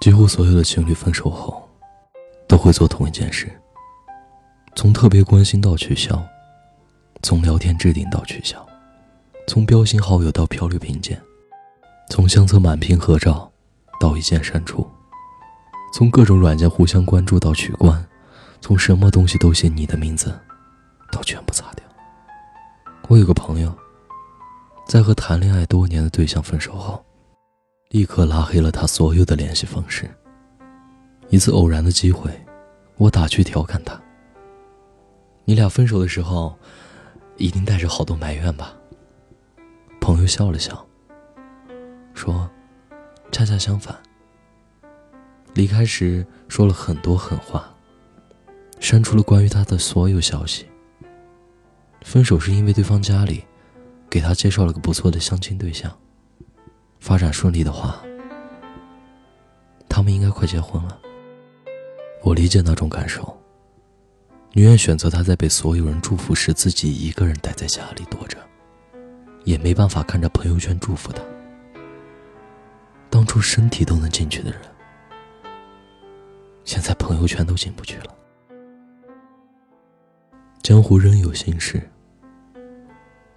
几乎所有的情侣分手后，都会做同一件事：从特别关心到取消，从聊天置顶到取消，从标新好友到漂流瓶见，从相册满屏合照到一键删除，从各种软件互相关注到取关，从什么东西都写你的名字到全部擦掉。我有个朋友，在和谈恋爱多年的对象分手后。立刻拉黑了他所有的联系方式。一次偶然的机会，我打趣调侃他：“你俩分手的时候，一定带着好多埋怨吧？”朋友笑了笑，说：“恰恰相反。离开时说了很多狠话，删除了关于他的所有消息。分手是因为对方家里给他介绍了个不错的相亲对象。”发展顺利的话，他们应该快结婚了。我理解那种感受，宁愿选择他在被所有人祝福时，自己一个人待在家里躲着，也没办法看着朋友圈祝福他。当初身体都能进去的人，现在朋友圈都进不去了。江湖仍有心事，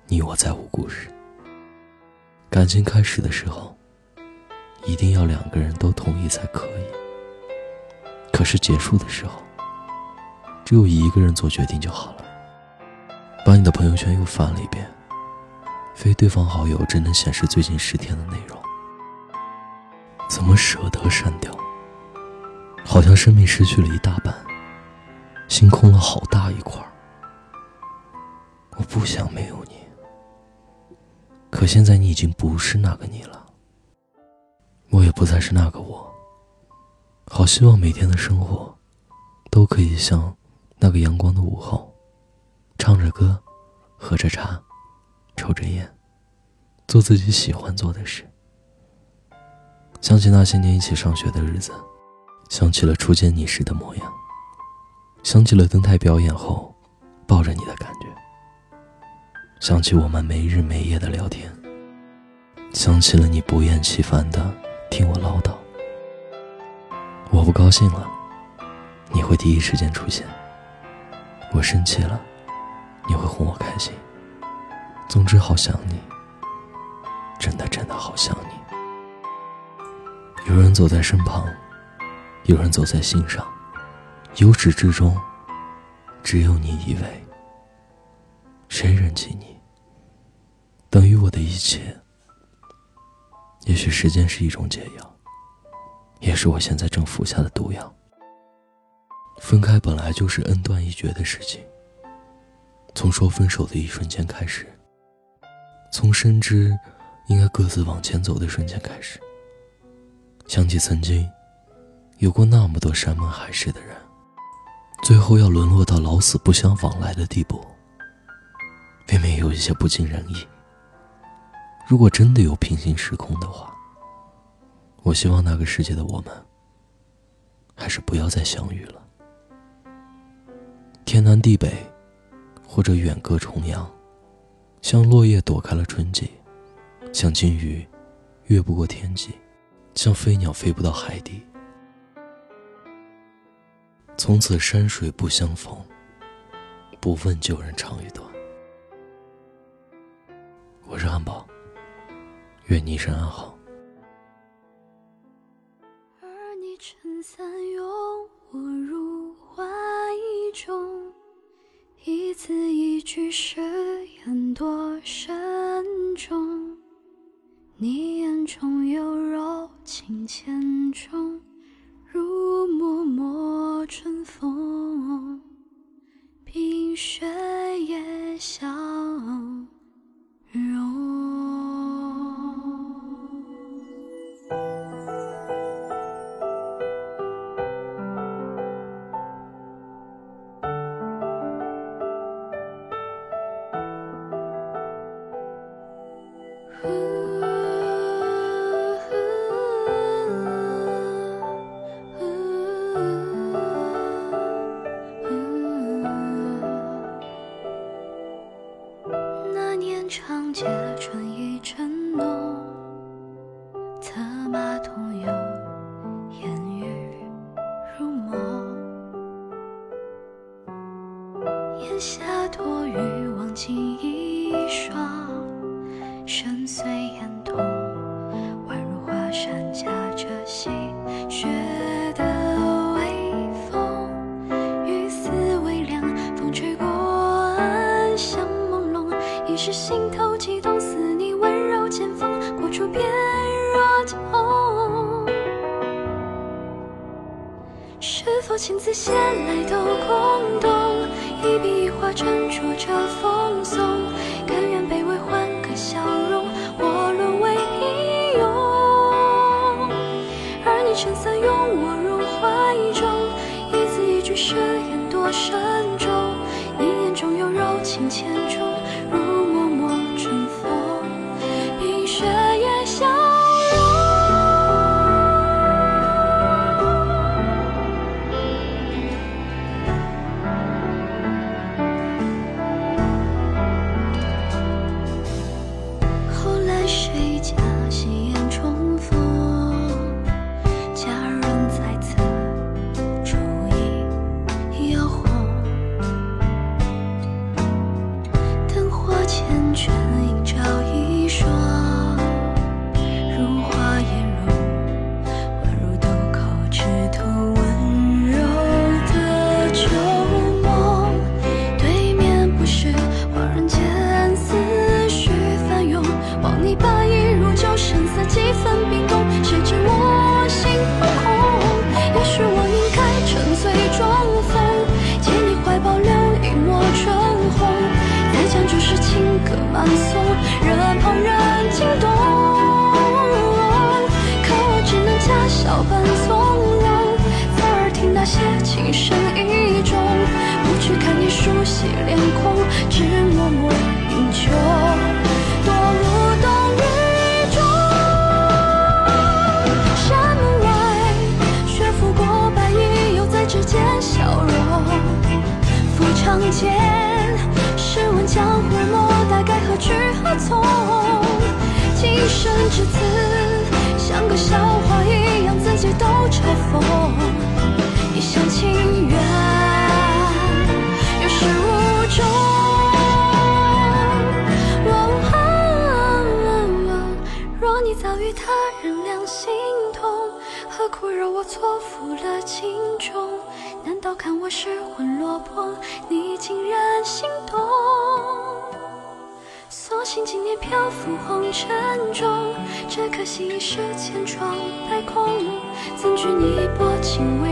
你我再无故事。感情开始的时候，一定要两个人都同意才可以。可是结束的时候，只有一个人做决定就好了。把你的朋友圈又翻了一遍，非对方好友只能显示最近十天的内容。怎么舍得删掉？好像生命失去了一大半，心空了好大一块儿。我不想没有你。可现在你已经不是那个你了，我也不再是那个我。好希望每天的生活，都可以像那个阳光的午后，唱着歌，喝着茶，抽着烟，做自己喜欢做的事。想起那些年一起上学的日子，想起了初见你时的模样，想起了登台表演后，抱着你的感。想起我们没日没夜的聊天，想起了你不厌其烦的听我唠叨。我不高兴了，你会第一时间出现；我生气了，你会哄我开心。总之，好想你，真的真的好想你。有人走在身旁，有人走在心上，由始至终，只有你一位。谁人起你，等于我的一切。也许时间是一种解药，也是我现在正服下的毒药。分开本来就是恩断义绝的事情。从说分手的一瞬间开始，从深知应该各自往前走的瞬间开始，想起曾经有过那么多山盟海誓的人，最后要沦落到老死不相往来的地步。未免有一些不尽人意。如果真的有平行时空的话，我希望那个世界的我们，还是不要再相遇了。天南地北，或者远隔重洋，像落叶躲开了春季，像金鱼越不过天际，像飞鸟飞不到海底。从此山水不相逢，不问旧人长与短。我是汉堡，愿你一生安好。而你撑伞拥我入怀中，一字一句誓言多慎重。你眼中有柔情千种，如脉脉春风，冰雪长街春意正浓，情字写来都空洞，一笔一画斟酌着奉送，甘愿卑微换个笑容，我沦为平庸。而你撑伞拥我入怀中，一字一句誓言多慎重，可慢诵，任旁人惊动。都嘲讽。一厢情愿，有始无终。若你早与他人两心同，何苦惹我错付了情衷？难道看我失魂落魄，你竟然心动？所幸今年漂浮红尘中，只可惜一世千疮百孔。怎惧你薄情为